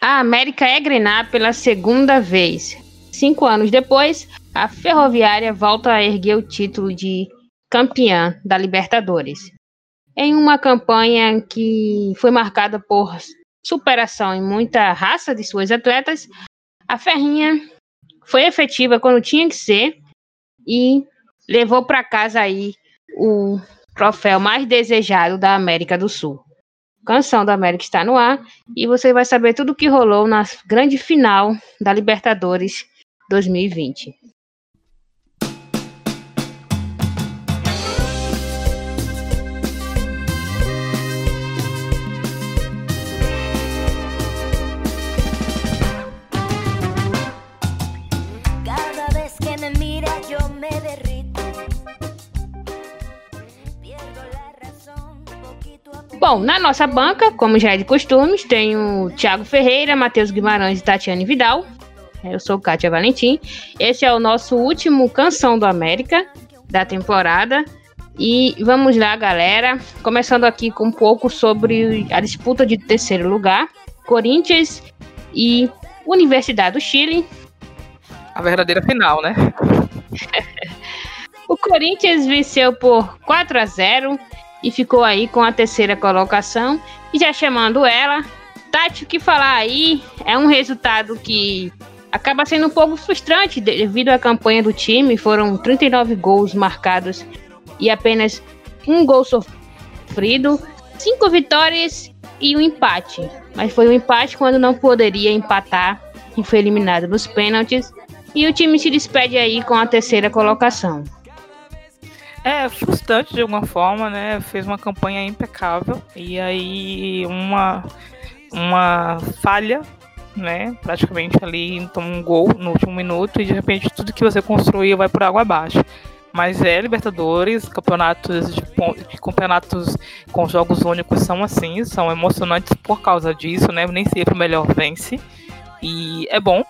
a América é grenar pela segunda vez. Cinco anos depois, a Ferroviária volta a erguer o título de campeã da Libertadores. Em uma campanha que foi marcada por superação e muita raça de suas atletas, a Ferrinha foi efetiva quando tinha que ser e levou para casa aí o troféu mais desejado da América do Sul. Canção da América está no ar e você vai saber tudo o que rolou na grande final da Libertadores 2020. Bom, na nossa banca, como já é de costumes, tem o Thiago Ferreira, Matheus Guimarães e Tatiane Vidal. Eu sou Kátia Valentim. Esse é o nosso último Canção do América da temporada. E vamos lá, galera. Começando aqui com um pouco sobre a disputa de terceiro lugar: Corinthians e Universidade do Chile. A verdadeira final, né? o Corinthians venceu por 4 a 0 e ficou aí com a terceira colocação. E já chamando ela, Tati, o que falar aí? É um resultado que acaba sendo um pouco frustrante devido à campanha do time. Foram 39 gols marcados e apenas um gol sofrido, cinco vitórias e um empate. Mas foi um empate quando não poderia empatar e foi eliminado nos pênaltis. E o time se despede aí com a terceira colocação. É frustrante de alguma forma, né? Fez uma campanha impecável e aí uma uma falha, né? Praticamente ali toma um gol no último minuto e de repente tudo que você construiu vai por água abaixo. Mas é Libertadores, campeonatos de, campeonatos com jogos únicos são assim, são emocionantes por causa disso, né? Nem sempre o melhor vence. E é bom,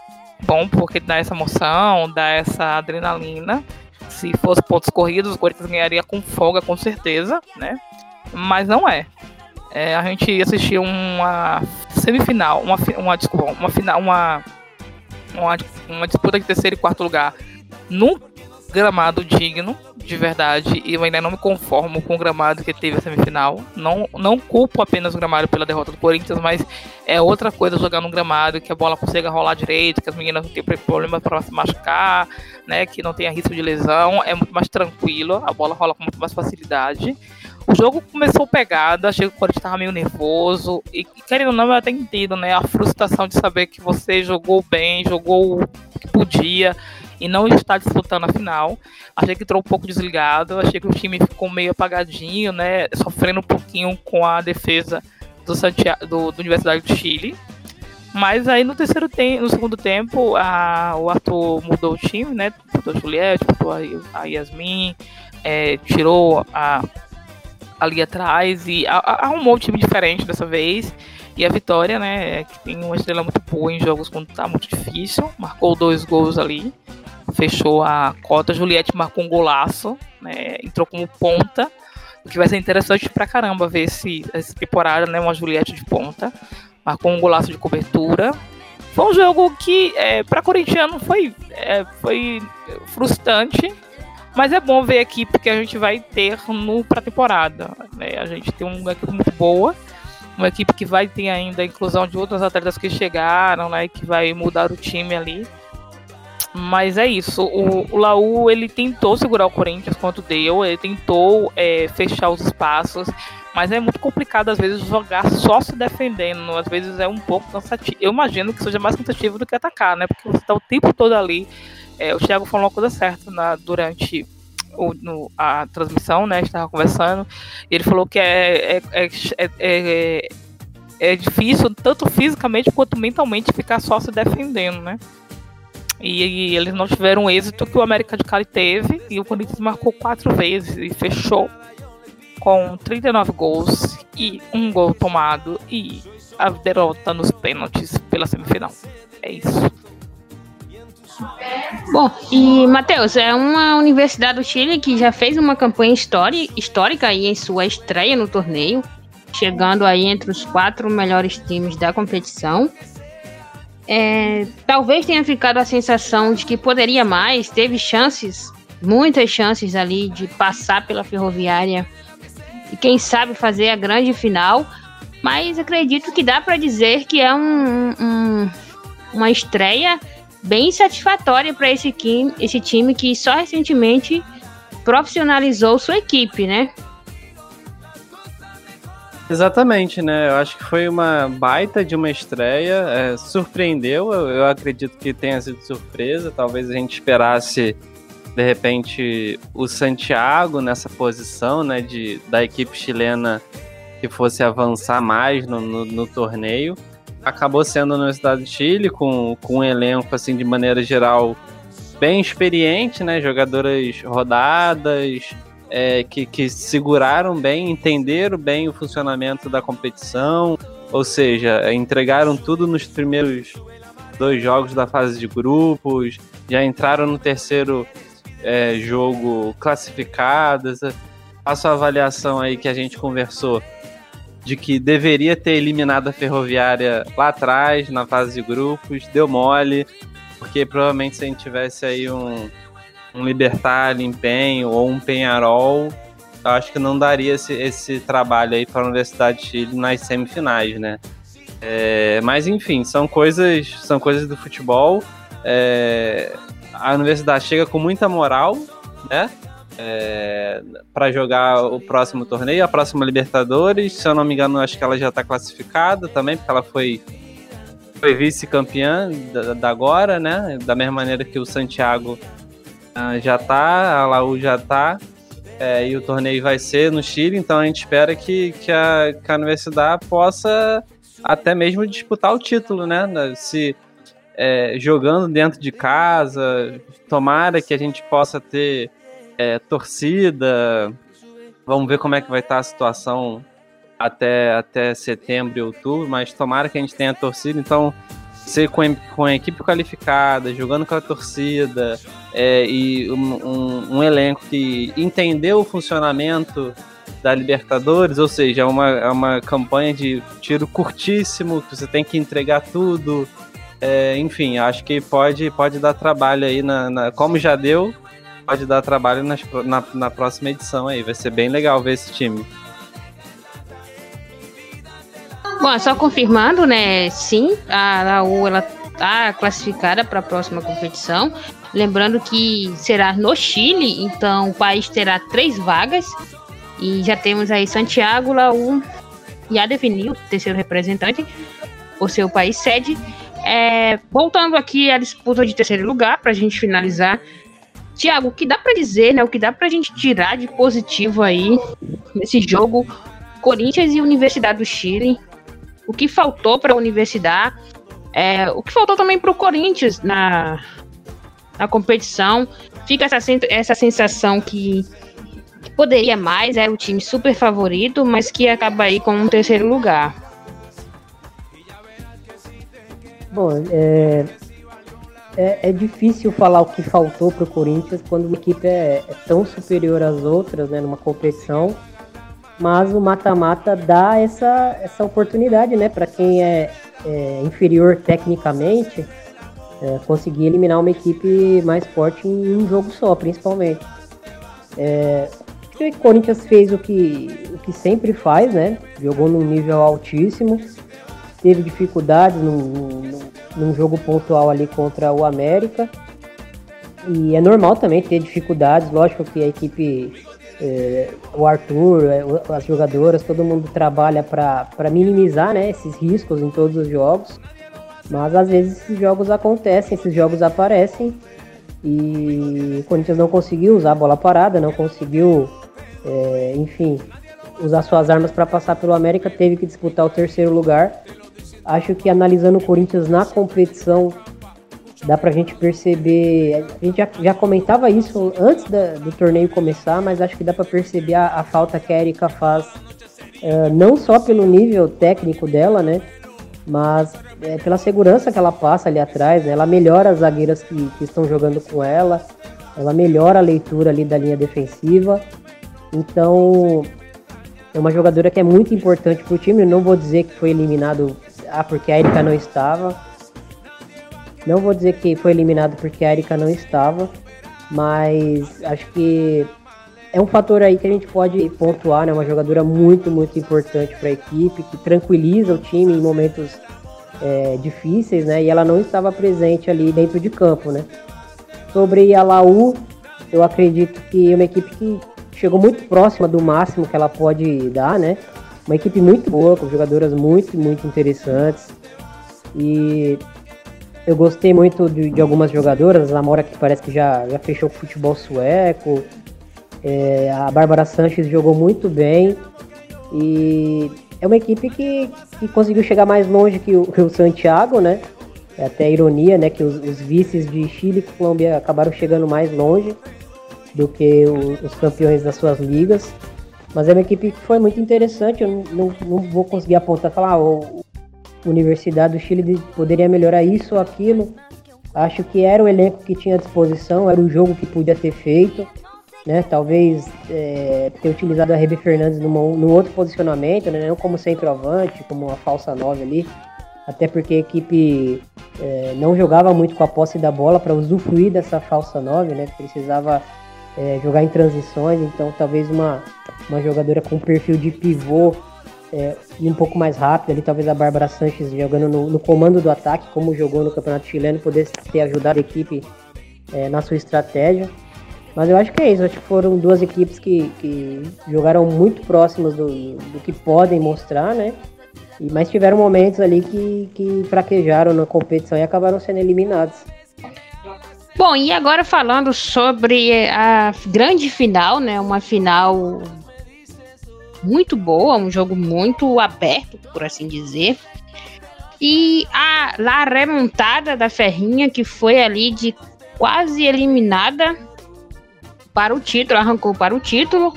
bom porque dá essa emoção, dá essa adrenalina se fosse pontos corridos, o Corinthians ganharia com folga, com certeza, né? Mas não é. é a gente assistiu uma semifinal, uma, uma desculpa, uma final, uma, uma, uma disputa de terceiro e quarto lugar num gramado digno, de verdade, e eu ainda não me conformo com o gramado que teve a semifinal. Não, não culpo apenas o gramado pela derrota do Corinthians, mas é outra coisa jogar num gramado que a bola consiga rolar direito, que as meninas não tenham problema para se machucar, né, que não tenha risco de lesão, é muito mais tranquilo, a bola rola com muito mais facilidade. O jogo começou pegada, achei que o Corinthians estava meio nervoso, e querendo ou não, eu até entendo, né, a frustração de saber que você jogou bem, jogou o que podia, e não está disputando a final. Achei que entrou um pouco desligado, achei que o time ficou meio apagadinho, né? Sofrendo um pouquinho com a defesa do, Santiago, do, do Universidade do Chile. Mas aí no terceiro tempo, no segundo tempo, a, o Arthur mudou o time, né? Botou a Juliette, botou a, a Yasmin, é, tirou a ali atrás e arrumou um time diferente dessa vez. E a Vitória, né, que tem uma estrela muito boa em jogos quando tá muito difícil, marcou dois gols ali fechou a cota. Juliette marcou um golaço, né? Entrou como ponta. O que vai ser interessante pra caramba ver se essa temporada, né? Uma Juliette de ponta. Marcou um golaço de cobertura. Foi um jogo que, é, para corintiano, foi, é, foi frustrante. Mas é bom ver aqui porque a gente vai ter no pré-temporada. Né? A gente tem uma equipe muito boa. Uma equipe que vai ter ainda a inclusão de outros atletas que chegaram, né? Que vai mudar o time ali. Mas é isso. O, o Laú ele tentou segurar o Corinthians quanto deu, ele tentou é, fechar os espaços, mas é muito complicado às vezes jogar só se defendendo. Às vezes é um pouco cansativo. Eu imagino que seja mais cansativo do que atacar, né? Porque você está o tempo todo ali. É, o Thiago falou uma coisa certa na, durante o, no, a transmissão, né? Estava conversando. E ele falou que é, é, é, é, é difícil, tanto fisicamente quanto mentalmente, ficar só se defendendo, né? E, e, eles não tiveram o êxito que o América de Cali teve. E o Corinthians marcou quatro vezes e fechou com 39 gols e um gol tomado e a derrota nos pênaltis pela semifinal. É isso. Bom, e Matheus, é uma universidade do Chile que já fez uma campanha histórica aí em sua estreia no torneio, chegando aí entre os quatro melhores times da competição. É, talvez tenha ficado a sensação de que poderia mais, teve chances, muitas chances ali de passar pela Ferroviária e quem sabe fazer a grande final, mas acredito que dá para dizer que é um, um, uma estreia bem satisfatória para esse, esse time que só recentemente profissionalizou sua equipe, né? Exatamente, né? Eu acho que foi uma baita de uma estreia, é, surpreendeu, eu, eu, acredito que tenha sido surpresa, talvez a gente esperasse de repente o Santiago nessa posição, né, de, da equipe chilena que fosse avançar mais no, no, no torneio. Acabou sendo a Universidade de Chile, com, com um elenco, assim, de maneira geral, bem experiente, né, jogadoras rodadas, é, que, que seguraram bem, entenderam bem o funcionamento da competição, ou seja, entregaram tudo nos primeiros dois jogos da fase de grupos, já entraram no terceiro é, jogo classificadas. A avaliação aí que a gente conversou de que deveria ter eliminado a Ferroviária lá atrás, na fase de grupos, deu mole, porque provavelmente se a gente tivesse aí um, um Libertar empenho ou um Penharol, eu acho que não daria esse, esse trabalho aí para a Universidade de Chile nas semifinais, né? É, mas enfim, são coisas, são coisas do futebol. É, a universidade chega com muita moral, né? É, para jogar o próximo torneio, a próxima Libertadores. Se eu não me engano, acho que ela já está classificada também, porque ela foi, foi vice-campeã da, da, agora, né? Da mesma maneira que o Santiago já tá, a Laú já tá. É, e o torneio vai ser no Chile, então a gente espera que, que, a, que a universidade possa até mesmo disputar o título, né? Se é, jogando dentro de casa, tomara que a gente possa ter é, torcida. Vamos ver como é que vai estar a situação até, até setembro e outubro, mas tomara que a gente tenha torcida. Então, ser com, com a equipe qualificada, jogando com a torcida é, e um, um, um, elenco que entendeu o funcionamento da Libertadores, ou seja, é uma, é uma campanha de tiro curtíssimo, que você tem que entregar tudo. É, enfim, acho que pode, pode dar trabalho aí, na, na como já deu, pode dar trabalho nas, na, na próxima edição aí. Vai ser bem legal ver esse time. Bom, só confirmando, né? Sim, a Laú ela tá classificada para a próxima competição. Lembrando que será no Chile, então o país terá três vagas. E já temos aí Santiago, Laú já definiu o terceiro representante, o seu país sede. É, voltando aqui à disputa de terceiro lugar, para a gente finalizar. Tiago, o que dá para dizer, né? O que dá para a gente tirar de positivo aí nesse jogo Corinthians e Universidade do Chile? O que faltou para a universidade, é, o que faltou também para o Corinthians na, na competição. Fica essa, essa sensação que, que poderia mais, é o time super favorito, mas que acaba aí com um terceiro lugar. Bom, é, é, é, difícil falar o que faltou para o Corinthians quando uma equipe é, é, tão superior às outras, né, numa competição mas o mata-mata dá essa, essa oportunidade, né, para quem é, é, inferior tecnicamente, é, conseguir eliminar uma equipe mais forte em um jogo só, principalmente. É, o Corinthians fez o que, o que sempre faz, né, jogou num nível altíssimo, teve dificuldades num, num, num jogo pontual ali contra o América, e é normal também ter dificuldades, lógico que a equipe é, o Arthur, é, as jogadoras, todo mundo trabalha para minimizar né, esses riscos em todos os jogos. Mas às vezes esses jogos acontecem, esses jogos aparecem e o Corinthians não conseguiu usar a bola parada, não conseguiu, é, enfim, usar suas armas para passar pelo América, teve que disputar o terceiro lugar. Acho que analisando o Corinthians na competição dá pra gente perceber. A gente já, já comentava isso antes da, do torneio começar, mas acho que dá pra perceber a, a falta que a Erika faz, uh, não só pelo nível técnico dela, né? Mas é, pela segurança que ela passa ali atrás, né? ela melhora as zagueiras que, que estão jogando com ela, ela melhora a leitura ali da linha defensiva. Então, é uma jogadora que é muito importante para o time. Eu não vou dizer que foi eliminado ah, porque a Erika não estava, Não vou dizer que foi eliminado porque a Erika não estava, mas acho que é um fator aí que a gente pode pontuar, né? Uma jogadora muito, muito importante para a equipe, que tranquiliza o time em momentos é, difíceis, né? E ela não estava presente ali dentro de campo, né? Sobre a Laú, eu acredito que é uma equipe que chegou muito próxima do máximo que ela pode dar, né? Uma equipe muito boa, com jogadoras muito, muito interessantes. E eu gostei muito de, de algumas jogadoras, a Mora que parece que já, já fechou o futebol sueco, é, a Bárbara Sanches jogou muito bem e é uma equipe que, que conseguiu chegar mais longe que o, que o Santiago, né? É até ironia, né? Que os, os, vices de Chile e Colômbia acabaram chegando mais longe do que o, os campeões das suas ligas. Mas é uma equipe que foi muito interessante. Eu não, não, não vou conseguir apontar falar, ah, o, Universidade do Chile poderia melhorar isso ou aquilo. Acho que era o elenco que tinha à disposição, era o jogo que podia ter feito né? Talvez é, ter utilizado a Rebe Fernandes numa, num outro posicionamento, né? Não como centroavante, como uma falsa nove ali. Até porque a equipe é, não jogava muito com a posse da bola para usufruir dessa falsa nove, né? Precisava é, jogar em transições, então talvez uma, uma jogadora com perfil de pivô é, e um pouco mais rápido ali, talvez a Bárbara Sanches jogando no, no, comando do ataque, como jogou no Campeonato Chileno, pudesse ter ajudado a equipe é, na sua estratégia. Mas eu acho que é isso. Acho que foram duas equipes que, que jogaram muito próximas do, do que podem mostrar, né? E, mas tiveram momentos ali que, que fraquejaram na competição e acabaram sendo eliminados. Bom, e agora falando sobre a grande final, né? Uma final muito boa, um jogo muito aberto, por assim dizer. E a, a remontada da Ferrinha, que foi ali de quase eliminada para o título, arrancou para o título.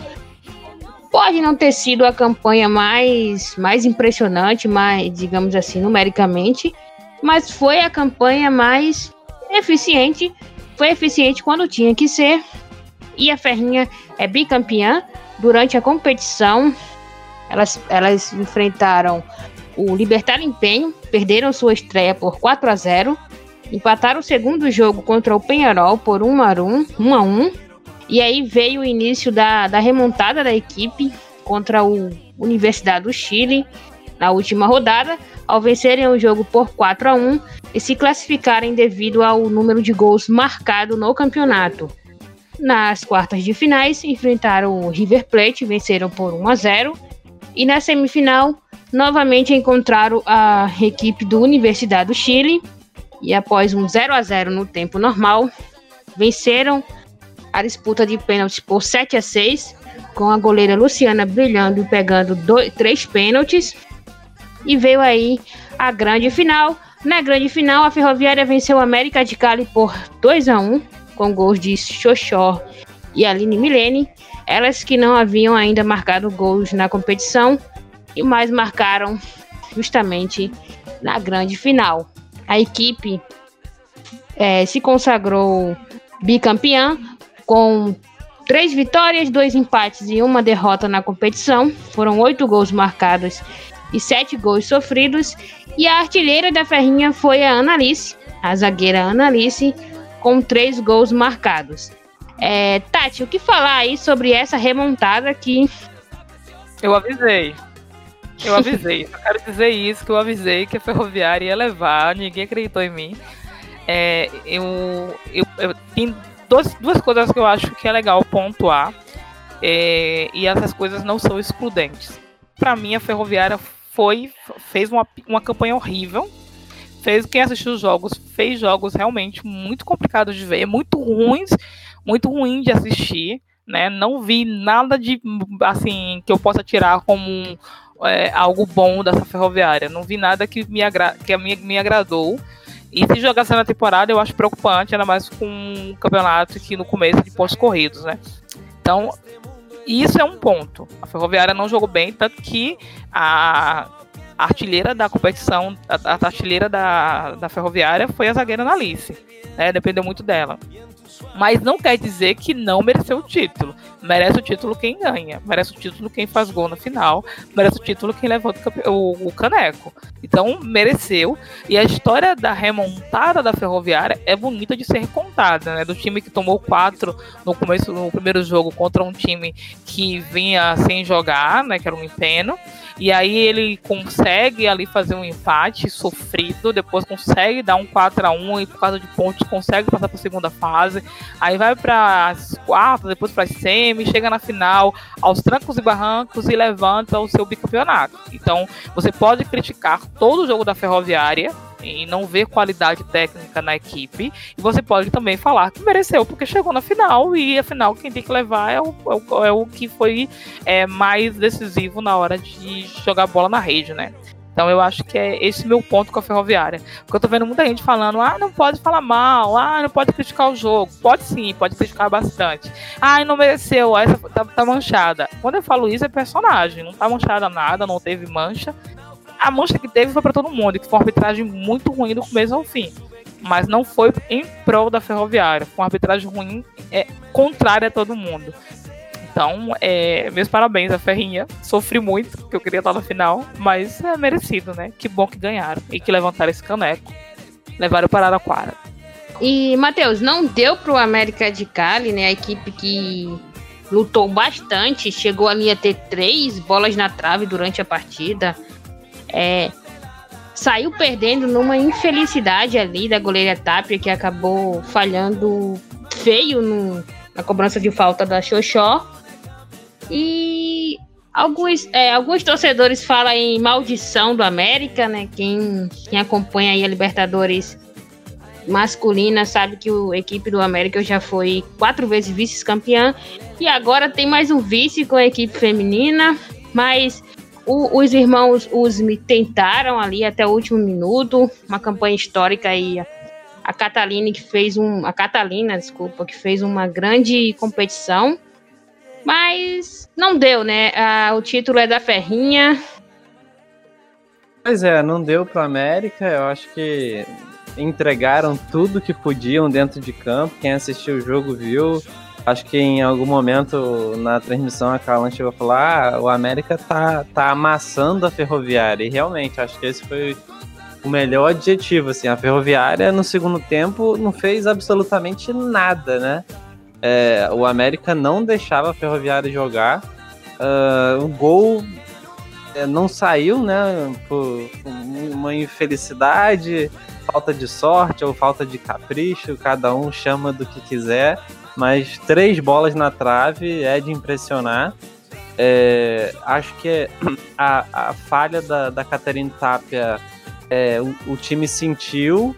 Pode não ter sido a campanha mais, mais impressionante, mais, digamos assim, numericamente, mas foi a campanha mais eficiente. Foi eficiente quando tinha que ser. E a Ferrinha é bicampeã. Durante a competição, elas, elas enfrentaram o Libertar Empenho, perderam sua estreia por 4 a 0 empataram o segundo jogo contra o Penharol por 1 a 1, 1 a 1 e aí veio o início da, da remontada da equipe contra o Universidade do Chile na última rodada, ao vencerem o jogo por 4 a 1 e se classificarem devido ao número de gols marcado no campeonato. Nas quartas de finais, enfrentaram o River Plate, venceram por 1 a 0 e na semifinal, novamente encontraram a equipe do Universidade do Chile e após um 0 a 0 no tempo normal, venceram a disputa de pênaltis por 7 a 6, com a goleira Luciana brilhando e pegando dois, três pênaltis. E veio aí a grande final. Na grande final, a Ferroviária venceu a América de Cali por 2 a 1, com gols de Xoxó e Aline Milene. Elas que não haviam ainda marcado gols na competição, e mais marcaram justamente na grande final. A equipe é, se consagrou bicampeã com três vitórias, dois empates e uma derrota na competição. Foram oito gols marcados e sete gols sofridos. E a artilheira da Ferrinha foi a Analice, a zagueira Analice, com três gols marcados. É, Tati, o que falar aí sobre essa remontada aqui? Eu avisei. Eu avisei. Só quero dizer isso, que eu avisei que a Ferroviária ia levar, ninguém acreditou em mim. É, eu, eu, eu, duas, duas coisas que eu acho que é legal pontuar. É, e essas coisas não são excludentes. Para mim, a Ferroviária foi fez uma, uma campanha horrível. Fez quem assistiu os jogos fez jogos realmente muito complicados de ver, muito ruins, muito ruim de assistir, né? Não vi nada de assim que eu possa tirar como é, algo bom dessa Ferroviária. Não vi nada que me, agra que me, me agradou. E se jogasse na temporada, eu acho preocupante, ainda mais com um campeonato que no começo de pontos corridos, né? Então, isso é um ponto. A Ferroviária não jogou bem, tanto que a, A artilheira da competição, a, a artilheira da, da Ferroviária foi a zagueira Analice. Né? Dependeu muito dela. Mas não quer dizer que não mereceu o título. Merece o título quem ganha. Merece o título quem faz gol na final. Merece o título quem levanta o, o caneco. Então, mereceu. E a história da remontada da Ferroviária é bonita de ser contada, né? Do time que tomou quatro no começo, no primeiro jogo, contra um time que vinha sem jogar, né? Que era um empeno. E aí ele consegue ali fazer um empate sofrido, depois consegue dar um 4 a 1 e por causa de pontos consegue passar para a segunda fase. Aí vai para as quartas, depois para as semi, chega na final aos trancos e barrancos e levanta o seu bicampeonato. Então, você pode criticar todo o jogo da Ferroviária, e não ver qualidade técnica na equipe. E você pode também falar que mereceu, porque chegou na final e afinal quem tem que levar é o, é o, é o que foi é, mais decisivo na hora de jogar bola na rede, né? Então eu acho que é esse meu ponto com a Ferroviária. Porque eu tô vendo muita gente falando, ah, não pode falar mal, ah, não pode criticar o jogo. Pode sim, pode criticar bastante. Ah, não mereceu, essa tá, tá manchada. Quando eu falo isso é personagem, não tá manchada nada, não teve mancha a mancha que teve foi para todo mundo, que foi uma arbitragem muito ruim do começo ao fim. Mas não foi em prol da ferroviária. Foi uma arbitragem ruim, é, contrária a todo mundo. Então, é, meus parabéns à Ferrinha. Sofri muito, porque eu queria estar na final, mas é merecido, né? Que bom que ganharam e que levantaram esse caneco. Levaram para Araraquara. E, Matheus, não deu pro América de Cali, né? A equipe que lutou bastante, chegou ali a ter três bolas na trave durante a partida é, saiu perdendo numa infelicidade ali da goleira Tapia, que acabou falhando feio no, na cobrança de falta da Xoxó. E alguns, é, alguns torcedores falam em maldição do América, né? Quem, quem acompanha aí a Libertadores masculina sabe que a equipe do América já foi quatro vezes vice-campeã e agora tem mais um vice com a equipe feminina, mas o, os irmãos Usme tentaram ali até o último minuto, uma campanha histórica aí. A Catalina que fez um. A Catalina, desculpa, que fez uma grande competição. Mas não deu, né? O título é da Ferrinha. Pois é, não deu para América. Eu acho que entregaram tudo que podiam dentro de campo. Quem assistiu o jogo viu. Acho que em algum momento na transmissão a Calan chegou a falar: ah, o América tá, tá amassando a ferroviária. E realmente, acho que esse foi o melhor adjetivo. Assim, a ferroviária no segundo tempo não fez absolutamente nada, né? É, o América não deixava a ferroviária jogar. Uh, o gol é, não saiu, né? Por uma infelicidade, falta de sorte ou falta de capricho, cada um chama do que quiser mas três bolas na trave é de impressionar. É, acho que a, a falha da, da Catarina Tapia é, o, o, time sentiu,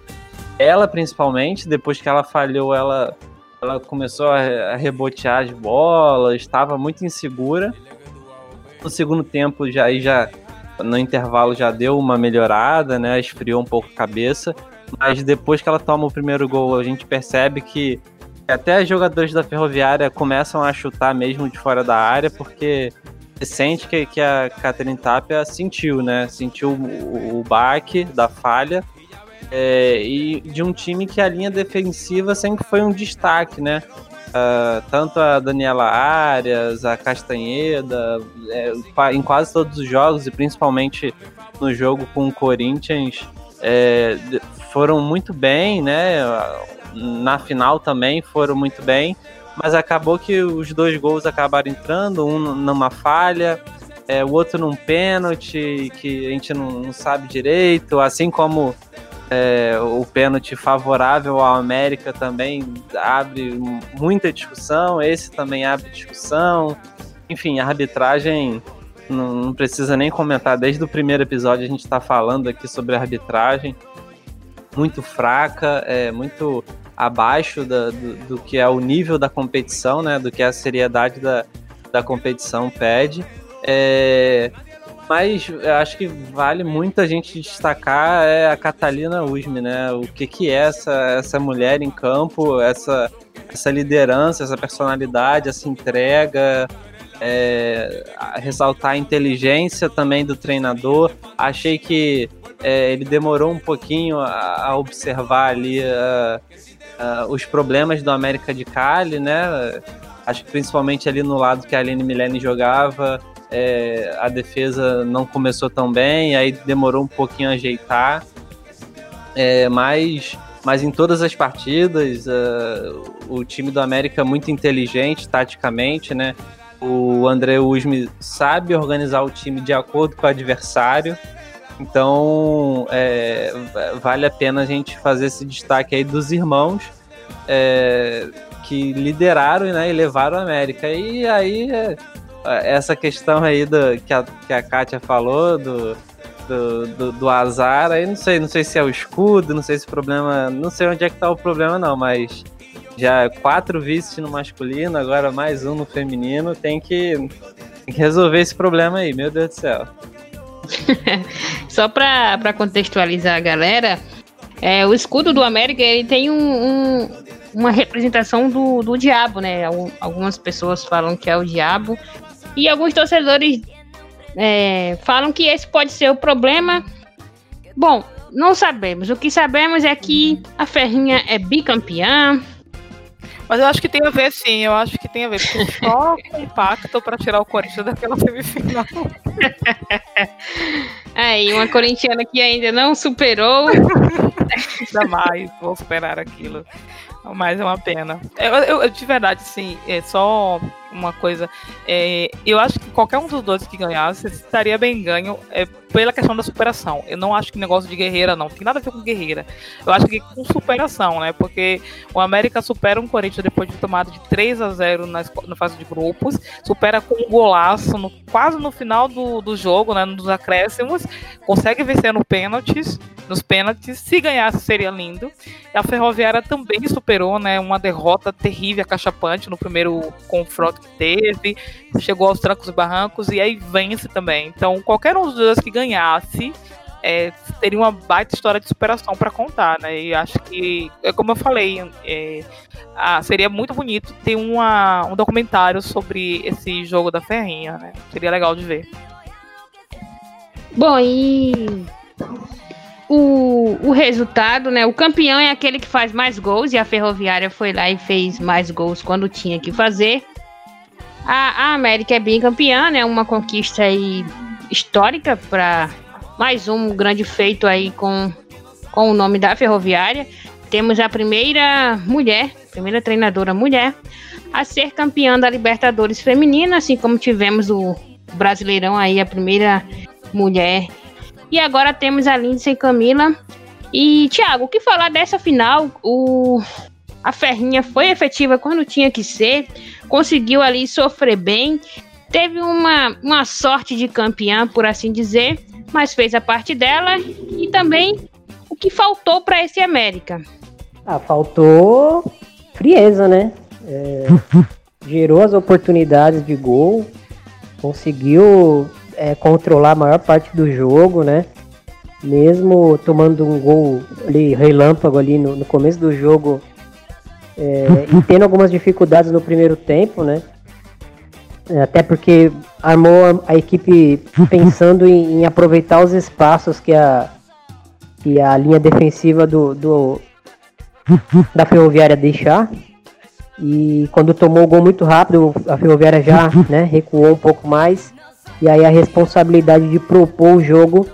ela principalmente, depois que ela falhou, ela, ela começou a, rebotear as bolas, estava muito insegura. No segundo tempo, já, já no intervalo já deu uma melhorada, né? Esfriou um pouco a cabeça. Mas depois que ela toma o primeiro gol, a gente percebe que até os jogadores da Ferroviária começam a chutar mesmo de fora da área, porque você sente que, que a Catherine Tapia sentiu, né? Sentiu o, o baque da falha. É, e de um time que a linha defensiva sempre foi um destaque, né? Uh, tanto a Daniela Arias, a Castanheda, é, em quase todos os jogos, e principalmente no jogo com o Corinthians, é, foram muito bem, né? Na final também foram muito bem, mas acabou que os dois gols acabaram entrando, um numa falha, é, o outro num pênalti que a gente não, não sabe direito, assim como é, o pênalti favorável ao América também abre muita discussão, esse também abre discussão. Enfim, a arbitragem não, não precisa nem comentar, desde o primeiro episódio a gente está falando aqui sobre a arbitragem, muito fraca, é muito abaixo da, do, do, que é o nível da competição, né? Do que a seriedade da, da competição pede. É, mas acho que vale muito a gente destacar é a Catalina Usme, né? O que, que é essa, essa mulher em campo, essa, essa liderança, essa personalidade, essa entrega. é, ressaltar a inteligência também do treinador. Achei que é, ele demorou um pouquinho a, a observar ali uh, uh, os problemas do América de Cali, né? Acho que principalmente ali no lado que a Aline Milene jogava, é, a defesa não começou tão bem, aí demorou um pouquinho a ajeitar. É, mas, mas em todas as partidas, uh, o time do América é muito inteligente taticamente, né? O André Usme sabe organizar o time de acordo com o adversário. Então, é, vale a pena a gente fazer esse destaque aí dos irmãos é, que lideraram né, e levaram a América. E aí, é, essa questão aí do, que, a, que a Kátia falou, do, do, do, do, azar, aí não sei, não sei se é o escudo, não sei se o problema. Não sei onde é que tá o problema, não, mas já quatro vices no masculino, agora mais um no feminino, tem que, tem que resolver esse problema aí, meu Deus do céu. Só para contextualizar a galera, é, o escudo do América ele tem um, um, uma representação do, do diabo, né? Algumas pessoas falam que é o diabo. E alguns torcedores é, falam que esse pode ser o problema. Bom, não sabemos. O que sabemos é que a Ferrinha é bicampeã, mas eu acho que tem a ver, sim. Eu acho que tem a ver. Porque só impacto para tirar o Corinthians daquela semifinal. Aí, uma corintiana que ainda não superou. Jamais vou superar aquilo. Mas é uma pena. Eu, eu, de verdade, sim, é só uma coisa. É, eu acho que qualquer um dos dois que ganhasse estaria bem ganho é, pela questão da superação. Eu não acho que negócio de guerreira, não. Tem nada a ver com guerreira. Eu acho que com superação, né? Porque o América supera um Corinthians depois de tomada de 3 a 0 na, na fase de grupos. Supera com um golaço no, quase no final do, do jogo, né? Nos acréscimos. Consegue vencer no pênaltis nos pênaltis. Se ganhasse, seria lindo. A Ferroviária também superou né, uma derrota terrível, acachapante, no primeiro confronto que teve. Chegou aos trancos e barrancos e aí vence também. Então, qualquer um dos dois que ganhasse. É, teria uma baita história de superação para contar, né? E acho que, é como eu falei, é, ah, seria muito bonito ter uma, um documentário sobre esse jogo da Ferrinha, né? Seria legal de ver. Bom, e o, o resultado, né? O campeão é aquele que faz mais gols e a Ferroviária foi lá e fez mais gols quando tinha que fazer. A, a América é bem campeã, né? Uma conquista aí histórica para mais um grande feito aí com, com o nome da Ferroviária. Temos a primeira mulher, primeira treinadora mulher a ser campeã da Libertadores feminina, assim como tivemos o Brasileirão aí a primeira mulher e agora temos a Lindsay Camila. E, Thiago, o que falar dessa final? O, a Ferrinha foi efetiva quando tinha que ser, conseguiu ali sofrer bem, teve uma, uma sorte de campeã, por assim dizer, mas fez a parte dela e também o que faltou para esse América. Ah, faltou frieza, né? É, gerou as oportunidades de gol, conseguiu é, controlar a maior parte do jogo, né? Mesmo tomando um gol ali, relâmpago ali no, no começo do jogo é, e tendo algumas dificuldades no primeiro tempo, né? É, até porque armou a, a equipe pensando em, em, aproveitar os espaços que a, que a linha defensiva do, do da Ferroviária deixar. E quando tomou o gol muito rápido, a Ferroviária já né, recuou um pouco mais. E aí a responsabilidade de propor o jogo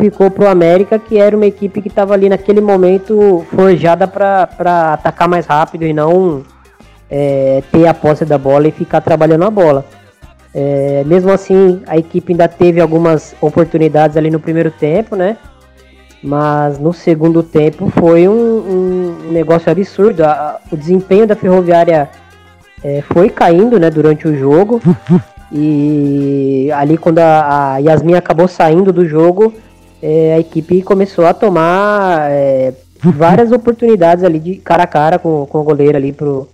ficou pro América, que era uma equipe que estava ali naquele momento forjada para atacar mais rápido e não é, ter a posse da bola e ficar trabalhando a bola. É, mesmo assim, a equipe ainda teve algumas oportunidades ali no primeiro tempo, né? Mas no segundo tempo foi um, um negócio absurdo. A, o desempenho da Ferroviária é, foi caindo né, durante o jogo. E ali quando a, a Yasmin acabou saindo do jogo, é, a equipe começou a tomar é, várias oportunidades ali de cara a cara com, com o goleiro ali pro,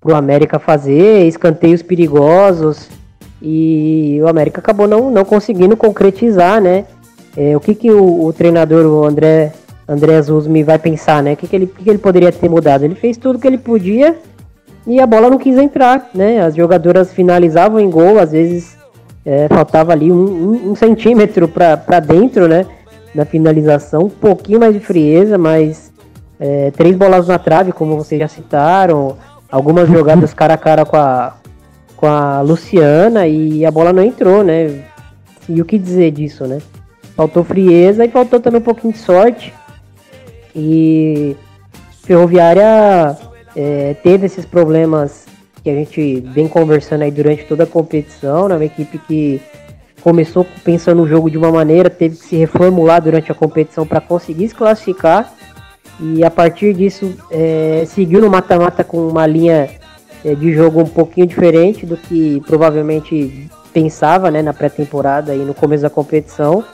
pro América fazer, escanteios perigosos. E o América acabou não, não conseguindo concretizar, né? É, o que, que o, o, treinador, o André, André Azulmi vai pensar, né? O que, que, ele, que, que ele poderia ter mudado? Ele fez tudo que ele podia e a bola não quis entrar, né? As jogadoras finalizavam em gol, às vezes é, faltava ali um, um, um centímetro para dentro, né? Na finalização, um pouquinho mais de frieza, mas é, três bolas na trave, como vocês já citaram, algumas jogadas cara a cara com a, com a Luciana e a bola não entrou, né? E o que dizer disso, né? Faltou frieza e faltou também um pouquinho de sorte. E Ferroviária é, teve esses problemas que a gente vem conversando aí durante toda a competição, né? Uma equipe que começou pensando no jogo de uma maneira, teve que se reformular durante a competição para conseguir se classificar. E a partir disso, é, seguiu no mata-mata com uma linha é, de jogo um pouquinho diferente do que provavelmente pensava né, na pré-temporada e no começo da competição.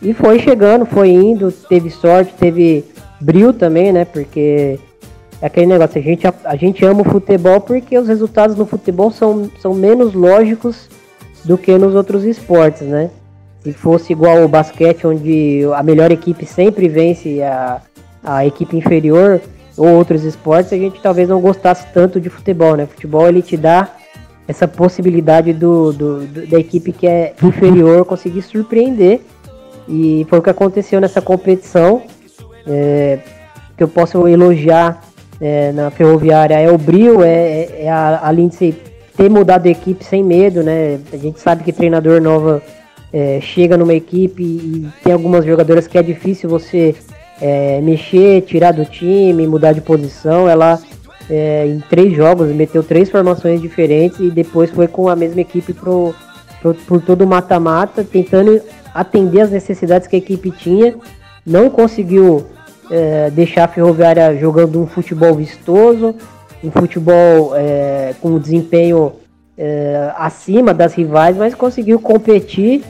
E foi chegando, foi indo, teve sorte, teve brilho também, né? Porque é aquele negócio, a gente, a, a, gente ama o futebol porque os resultados no futebol são, são menos lógicos do que nos outros esportes, né? Se fosse igual o basquete, onde a melhor equipe sempre vence a, a equipe inferior, ou outros esportes, a gente talvez não gostasse tanto de futebol, né? Futebol ele te dá essa possibilidade do, do, do da equipe que é inferior conseguir surpreender. E foi o que aconteceu nessa competição. É, que eu posso elogiar é, na Ferroviária é o brilho, é, é a, a Lindsay ter mudado a equipe sem medo, né? A gente sabe que treinador nova é, chega numa equipe e tem algumas jogadoras que é difícil você é, mexer, tirar do time, mudar de posição. Ela é, em três jogos meteu três formações diferentes e depois foi com a mesma equipe pro, pro por todo o mata-mata, tentando atender as necessidades que a equipe tinha. Não conseguiu é, deixar a Ferroviária jogando um futebol vistoso, um futebol é, com desempenho é, acima das rivais, mas conseguiu competir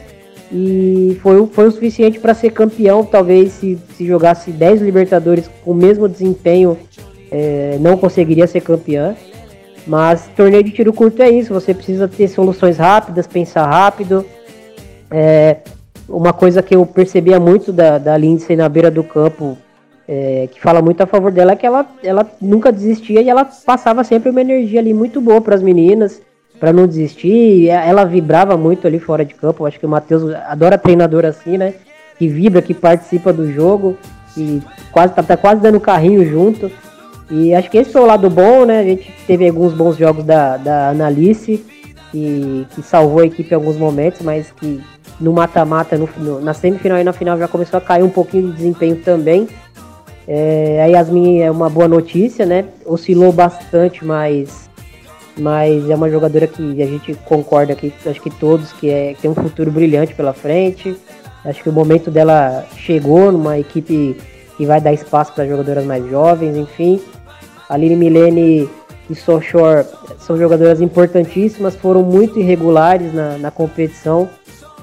e foi, foi o suficiente para ser campeão. Talvez se, se jogasse 10 Libertadores com o mesmo desempenho, é, não conseguiria ser campeã. Mas torneio de tiro curto é isso, você precisa ter soluções rápidas, pensar rápido. É, uma coisa que eu percebia muito da, da Lindsay na beira do campo é, que fala muito a favor dela, que ela, ela nunca desistia e ela passava sempre uma energia ali muito boa para as meninas, para não desistir. ela vibrava muito ali fora de campo. Eu acho que o Matheus adora treinador assim, né? Que vibra, que participa do jogo, e quase tá, tá quase dando carrinho junto. E acho que esse foi o lado bom, né? A gente teve alguns bons jogos da, da Analice, que, que salvou a equipe em alguns momentos, mas que no mata-mata, na semifinal e na final já começou a cair um pouquinho de desempenho também. É, a Yasmin é uma boa notícia, né? Oscilou bastante, mas, mas é uma jogadora que a gente concorda aqui, acho que todos, que, é, que tem um futuro brilhante pela frente. Acho que o momento dela chegou numa equipe que vai dar espaço para jogadoras mais jovens, enfim. A Lili Milene e Sochor são jogadoras importantíssimas, foram muito irregulares na, na competição,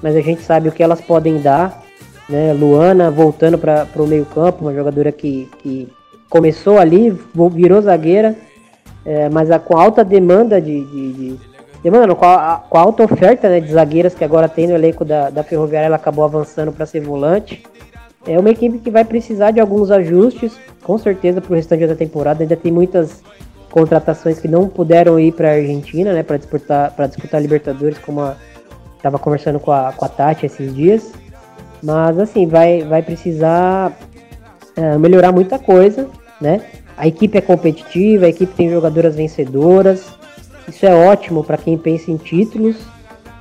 mas a gente sabe o que elas podem dar. Né? Luana voltando para o meio campo, uma jogadora que, que começou ali, virou zagueira, é, mas a, com alta demanda de, de, de demanda não, com, a, com a alta oferta né, de zagueiras que agora tem no elenco da, da Ferroviária, ela acabou avançando para ser volante. É uma equipe que vai precisar de alguns ajustes, com certeza para o restante da temporada. Ainda tem muitas contratações que não puderam ir para a Argentina, né, para disputar para disputar Libertadores, como estava conversando com a, com a Tati esses dias. Mas assim, vai, vai precisar é, melhorar muita coisa, né? A equipe é competitiva, a equipe tem jogadoras vencedoras. Isso é ótimo para quem pensa em títulos.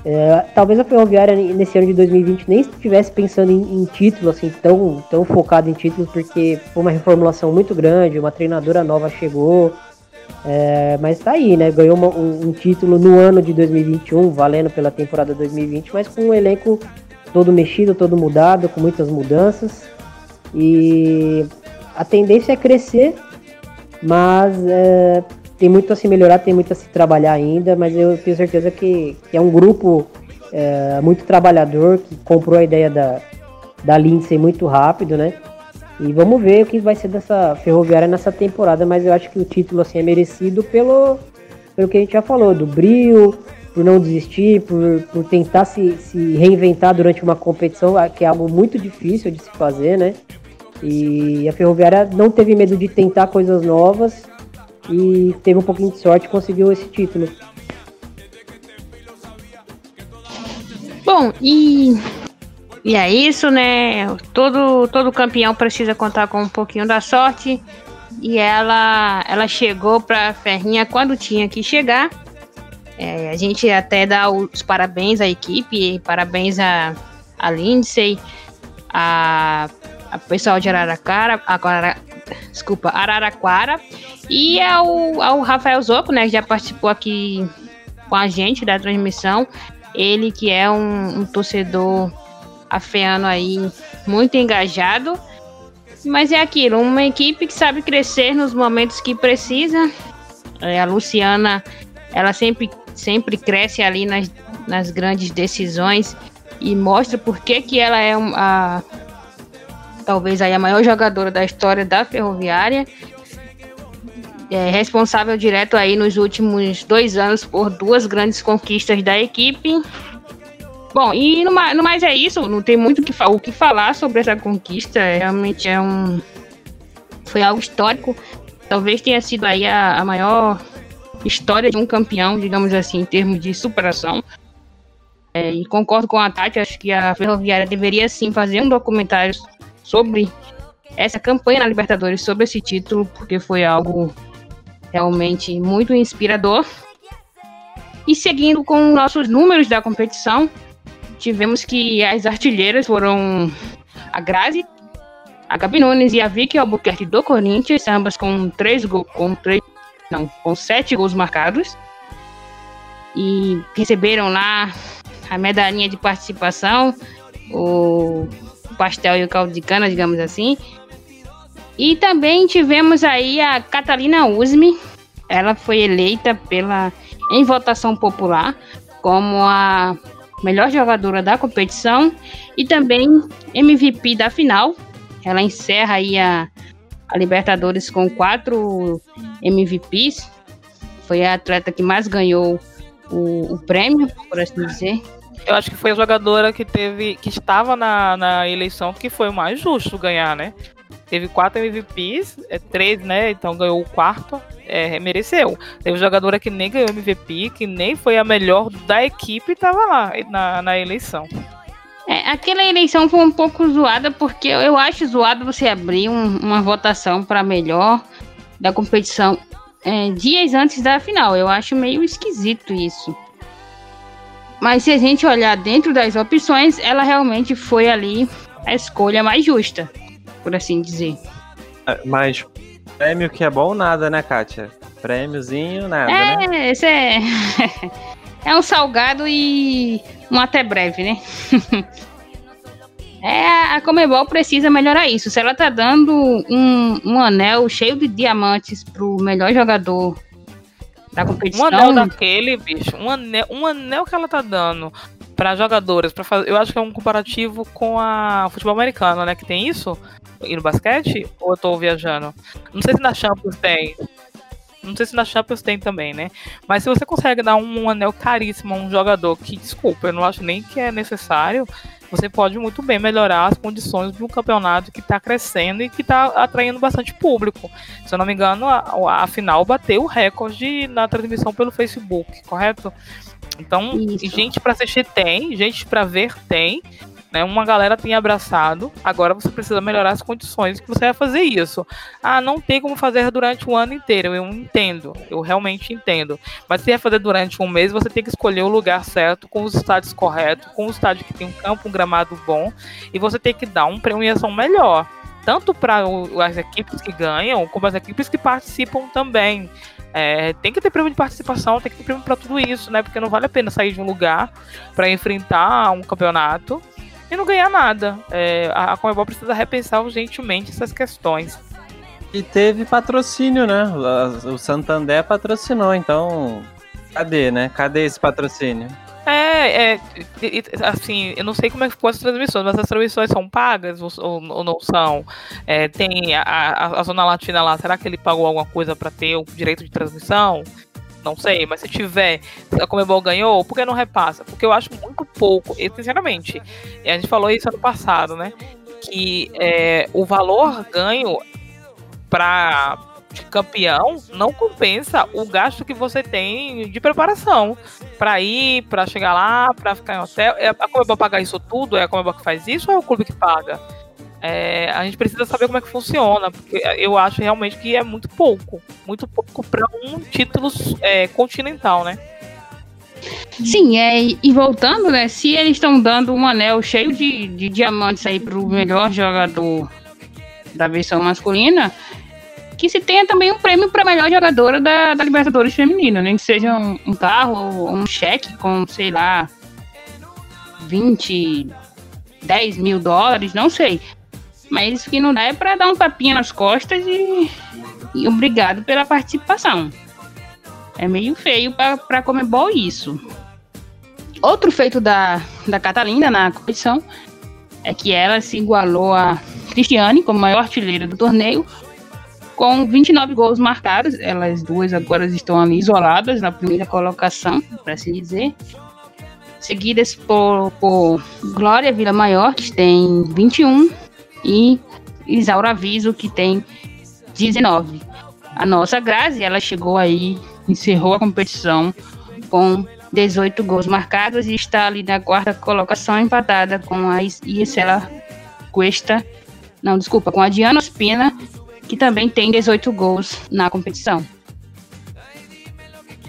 É, talvez a Ferroviária nesse ano de 2020 nem estivesse pensando em, em título, assim, tão, tão focado em títulos, porque foi uma reformulação muito grande, uma treinadora nova chegou. É, mas tá aí, né? Ganhou uma, um, um, título no ano de 2021, valendo pela temporada 2020, mas com um elenco todo mexido, todo mudado, com muitas mudanças. E a tendência é crescer, mas é, tem muito a se melhorar, tem muito a se trabalhar ainda, mas eu tenho certeza que, que é um grupo é, muito trabalhador, que comprou a ideia da, da Lindsay muito rápido, né? E vamos ver o que vai ser dessa ferroviária nessa temporada, mas eu acho que o título assim, é merecido pelo, pelo que a gente já falou, do brilho, por não desistir, por, por tentar se, se reinventar durante uma competição, que é algo muito difícil de se fazer, né? E a Ferroviária não teve medo de tentar coisas novas e teve um pouquinho de sorte e conseguiu esse título. Bom, e, e é isso, né? Todo, todo campeão precisa contar com um pouquinho da sorte. E ela, ela chegou para a Ferrinha quando tinha que chegar. É, a gente até dá os parabéns à equipe, parabéns a, a Lindsay, a, a pessoal de Araraquara, agora, desculpa, Araraquara, e ao, ao Rafael Zoco, né, que já participou aqui com a gente da transmissão. Ele que é um, um torcedor afeano aí muito engajado. Mas é aquilo, uma equipe que sabe crescer nos momentos que precisa. É, a Luciana, ela sempre, sempre cresce ali nas, nas grandes decisões e mostra por que, que ela é a, talvez aí a maior jogadora da história da Ferroviária. É responsável direto aí nos últimos dois anos por duas grandes conquistas da equipe. Bom, e no, no mais é isso, não tem muito que, o que falar sobre essa conquista, é, realmente é um. Foi algo histórico. Talvez tenha sido aí a, a maior história de um campeão, digamos assim, em termos de superação. É, e concordo com a Tati, acho que a Ferroviária deveria sim fazer um documentário sobre essa campanha na Libertadores, sobre esse título, porque foi algo realmente muito inspirador. E seguindo com nossos números da competição, tivemos que as artilheiras foram a Grazi, a Gabi Nunes e a Vicky Albuquerque do Corinthians, ambas com três gols, com três, não, com sete gols marcados. E receberam lá a medalhinha de participação, o pastel e o caldo de cana, digamos assim. E também tivemos aí a Catalina Usme, ela foi eleita pela em votação popular como a melhor jogadora da competição e também MVP da final. Ela encerra aí a, a Libertadores com quatro MVPs. Foi a atleta que mais ganhou o, o prêmio, por assim dizer. Eu acho que foi a jogadora que teve, que estava na, na eleição que foi o mais justo ganhar, né? Teve quatro MVPs, é, três, né? Então ganhou o quarto, é, mereceu. Teve jogadora que nem ganhou MVP, que nem foi a melhor da equipe e tava lá na, na eleição. É, aquela eleição foi um pouco zoada, porque eu acho zoado você abrir um, uma votação para melhor da competição é, dias antes da final. Eu acho meio esquisito isso. Mas se a gente olhar dentro das opções, ela realmente foi ali a escolha mais justa, por assim dizer. É, mas prêmio que é bom nada, né, Kátia? Prêmiozinho, nada, é, né? Esse é. é um salgado e um até breve, né? é, a Comebol precisa melhorar isso. Se ela tá dando um, um anel cheio de diamantes pro melhor jogador da competição. Um anel daquele, bicho, um anel, um anel que ela tá dando para jogadoras, para fazer, eu acho que é um comparativo com a futebol americano, né, que tem isso e no basquete, ou eu tô viajando? Não sei se na Champions tem. Não sei se na Champions tem também, né? Mas se você consegue dar um, anel caríssimo a um jogador que, desculpa, eu não acho nem que é necessário, você pode muito bem melhorar as condições de um campeonato que está crescendo e que está atraindo bastante público. Se eu não me engano, a, a final bateu o recorde na transmissão pelo Facebook, correto? Então, Isso. gente para assistir tem, gente para ver tem, né? Uma galera tem abraçado. Agora você precisa melhorar as condições que você vai fazer isso. Ah, não tem como fazer durante o ano inteiro. Eu entendo, eu realmente entendo. Mas se é fazer durante um mês, você tem que escolher o lugar certo, com os estádios corretos, com o estádio que tem um campo, um gramado bom, e você tem que dar uma premiação melhor. Tanto para as equipes que ganham, como as equipes que participam também. É, tem que ter prêmio de participação, tem que ter prêmio para tudo isso, né? Porque não vale a pena sair de um lugar para enfrentar um campeonato e não ganhar nada. É, a Comebol precisa repensar urgentemente essas questões. E teve patrocínio, né? O Santander patrocinou, então. Cadê, né? Cadê esse patrocínio? É, é, assim, eu não sei como é que ficou as transmissões, mas as transmissões são pagas ou, ou não são? É, tem a, a, a, Zona Latina lá, será que ele pagou alguma coisa para ter o direito de transmissão? Não sei, mas se tiver, a Comebol ganhou, por que não repassa? Porque eu acho muito pouco, e, sinceramente. A gente falou isso ano passado, né? Que é, o valor ganho para campeão, não compensa o gasto que você tem de preparação para ir, para chegar lá, para ficar em hotel. É a Comebol pagar isso tudo? É a Comebol que faz isso ou é o clube que paga? É, a gente precisa saber como é que funciona, porque eu acho realmente que é muito pouco, muito pouco para um título é, continental, né? Sim, é, e voltando, né? Se eles estão dando um anel cheio de, de diamantes aí pro melhor jogador da versão masculina, que se tenha também um prêmio para melhor jogadora da, da Libertadores feminina, nem né? que seja um, um carro um cheque com, sei lá, 20, 10 mil dólares, não sei. Mas o que não dá é para dar um tapinha nas costas e, e obrigado pela participação. É meio feio para Comebol isso. Outro feito da, da Catalina na competição é que ela se igualou a Cristiane como maior artilheira do torneio, com 29 gols marcados. Elas duas agora estão ali isoladas na primeira colocação, para se dizer. Seguidas por, por Glória Vila Maior, que tem 21, e Isaura Aviso, que tem 19. A nossa Grazi, ela chegou aí, encerrou a competição com 18 gols marcados e está ali na quarta colocação, empatada com a Isela Cuesta, não, desculpa, com a Diana Ospina, que também tem 18 gols na competição.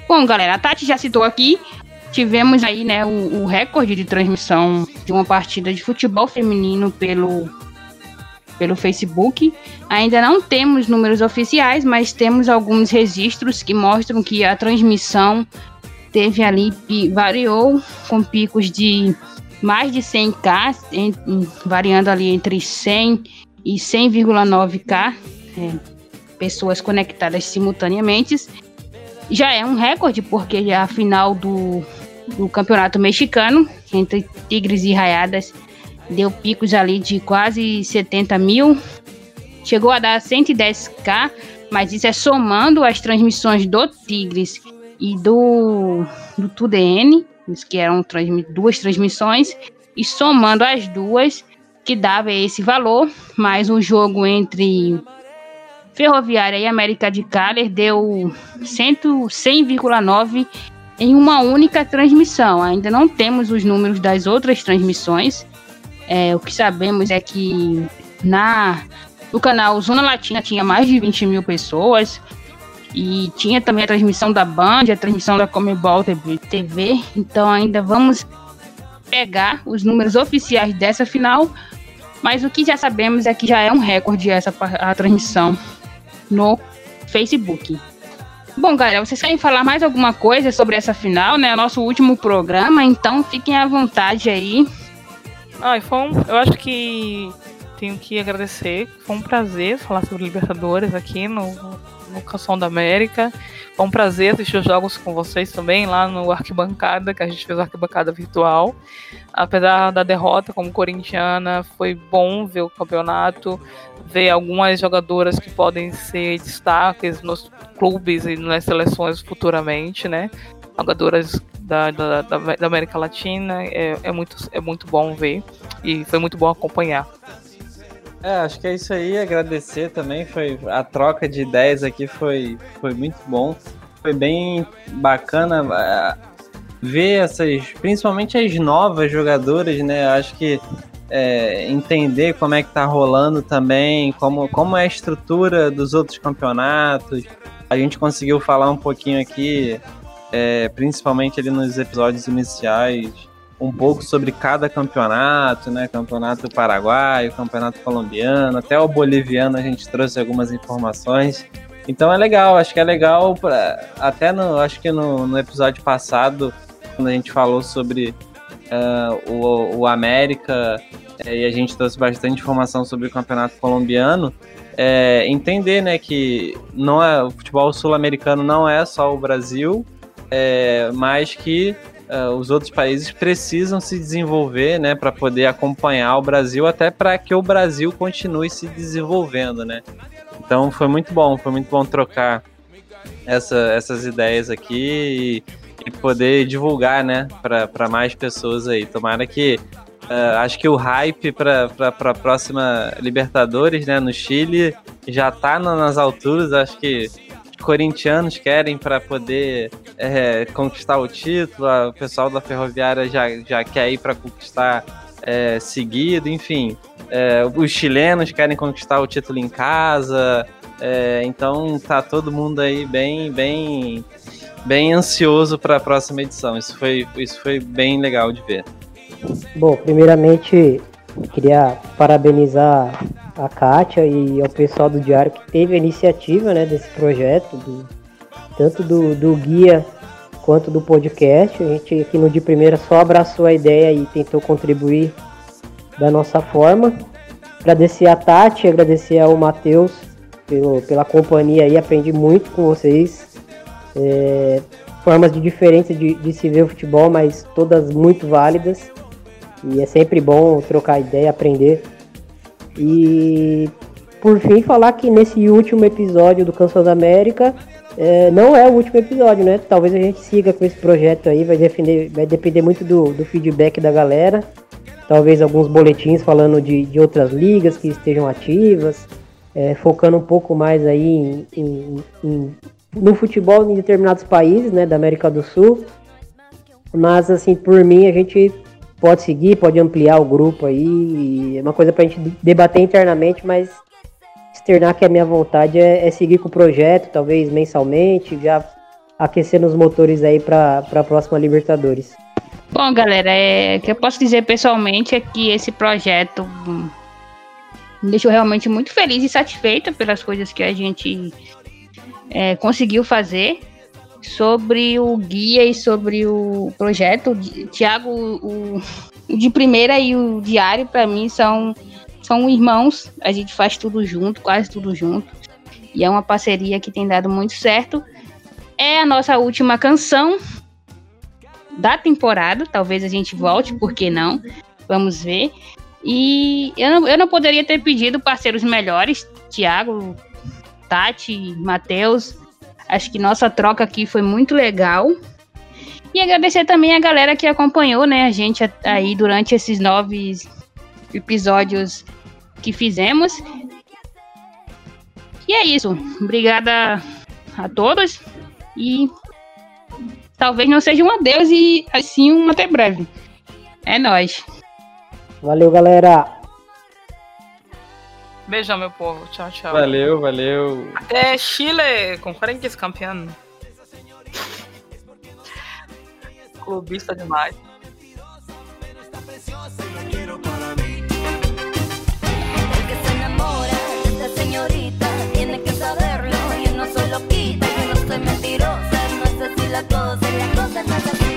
Bom, galera, a Tati já citou aqui, tivemos aí, né, o, o recorde de transmissão de uma partida de futebol feminino pelo pelo Facebook. Ainda não temos números oficiais, mas temos alguns registros que mostram que a transmissão teve ali, variou com picos de mais de 100k, em, variando ali entre 100 e 100,9k é, pessoas conectadas simultaneamente. Já é um recorde, porque a final do, do campeonato mexicano, entre Tigres e Raiadas, deu picos ali de quase 70 mil, chegou a dar 110k, mas isso é somando as transmissões do Tigres e do, do TUDN, que eram duas transmissões, e somando as duas, que dava esse valor, mais um jogo entre Ferroviária e América de Cali deu 100,9 em uma única transmissão. Ainda não temos os números das outras transmissões, é, o que sabemos é que na no canal Zona Latina tinha mais de 20 mil pessoas. E tinha também a transmissão da Band, a transmissão da Comebol TV. Então ainda vamos pegar os números oficiais dessa final. Mas o que já sabemos é que já é um recorde essa a transmissão no Facebook. Bom, galera, vocês querem falar mais alguma coisa sobre essa final, né? Nosso último programa, então fiquem à vontade aí ah, foi um, eu acho que tenho que agradecer. Foi um prazer falar sobre Libertadores aqui no, no Canção da América. Foi um prazer assistir os jogos com vocês também lá no Arquibancada, que a gente fez a arquibancada virtual. Apesar da derrota como corintiana, foi bom ver o campeonato, ver algumas jogadoras que podem ser destaques nos clubes e nas seleções futuramente, né? Jogadoras da, da, da América Latina. É, é, muito, é muito bom ver e foi muito bom acompanhar. É, acho que é isso aí. Agradecer também. Foi a troca de ideias aqui foi, foi muito bom. Foi bem bacana uh, ver essas, principalmente as novas jogadoras, né? Acho que é, entender como é que tá rolando também, como, como é a estrutura dos outros campeonatos. A gente conseguiu falar um pouquinho aqui é, principalmente ali nos episódios iniciais, um pouco sobre cada campeonato, né? Campeonato paraguaio, campeonato colombiano, até o boliviano a gente trouxe algumas informações. Então é legal, acho que é legal, pra, até no, acho que no, no episódio passado, quando a gente falou sobre uh, o, o América é, e a gente trouxe bastante informação sobre o campeonato colombiano, é, entender né, que não é, o futebol sul-americano não é só o Brasil, é, mas que uh, os outros países precisam se desenvolver, né, para poder acompanhar o Brasil, até para que o Brasil continue se desenvolvendo, né. Então foi muito bom, foi muito bom trocar essa, essas ideias aqui e, e poder divulgar, né, para mais pessoas aí. Tomara que Uh, acho que o hype para a próxima Libertadores, né, no Chile, já tá nas alturas, acho que corintianos querem para poder é, conquistar o título, o pessoal da Ferroviária já, já quer ir para conquistar é, seguido, enfim. É, os chilenos querem conquistar o título em casa, é, então tá todo mundo aí bem, bem, bem ansioso para a próxima edição. Isso foi, isso foi bem legal de ver. Bom, primeiramente queria parabenizar a Kátia e ao pessoal do Diário que teve a iniciativa né, desse projeto, do, tanto do, do guia quanto do podcast. A gente aqui no de primeira só abraçou a ideia e tentou contribuir da nossa forma. Agradecer a Tati, agradecer ao Matheus pela companhia aí, aprendi muito com vocês. É, formas de diferença de, de se ver o futebol, mas todas muito válidas. E é sempre bom trocar ideia, aprender. E por fim falar que nesse último episódio do Canção da América é, não é o último episódio, né? Talvez a gente siga com esse projeto aí, vai, defender, vai depender muito do, do feedback da galera. Talvez alguns boletins falando de, de outras ligas que estejam ativas, é, focando um pouco mais aí em, em, em, no futebol em determinados países, né, da América do Sul. Mas assim, por mim a gente pode seguir, pode ampliar o grupo aí. É uma coisa pra gente debater internamente, mas externar que a minha vontade é, é seguir com o projeto, talvez mensalmente, já aquecendo os motores aí para a próxima Libertadores. Bom, galera, é, o que eu posso dizer pessoalmente é que esse projeto me deixou realmente muito feliz e satisfeita pelas coisas que a gente é, conseguiu fazer sobre o guia e sobre o projeto. Tiago, o, o de primeira e o diário, para mim, são, são irmãos. A gente faz tudo junto, quase tudo junto. E é uma parceria que tem dado muito certo. É a nossa última canção da temporada. Talvez a gente volte, por que não? Vamos ver. E eu não, eu não poderia ter pedido parceiros melhores, Tiago, Tati, Matheus, Acho que nossa troca aqui foi muito legal. E agradecer também a galera que acompanhou, né, a gente aí durante esses nove episódios que fizemos. E é isso. Obrigada a todos. E talvez não seja um adeus e assim um até breve. É nós. Valeu, galera. Beijão, meu povo. Tchau, tchau. Valeu, valeu. Até Chile, com 40 campeão. Clubista demais. tiene que saberlo mentirosa, no es así la cosa, la cosa no es así.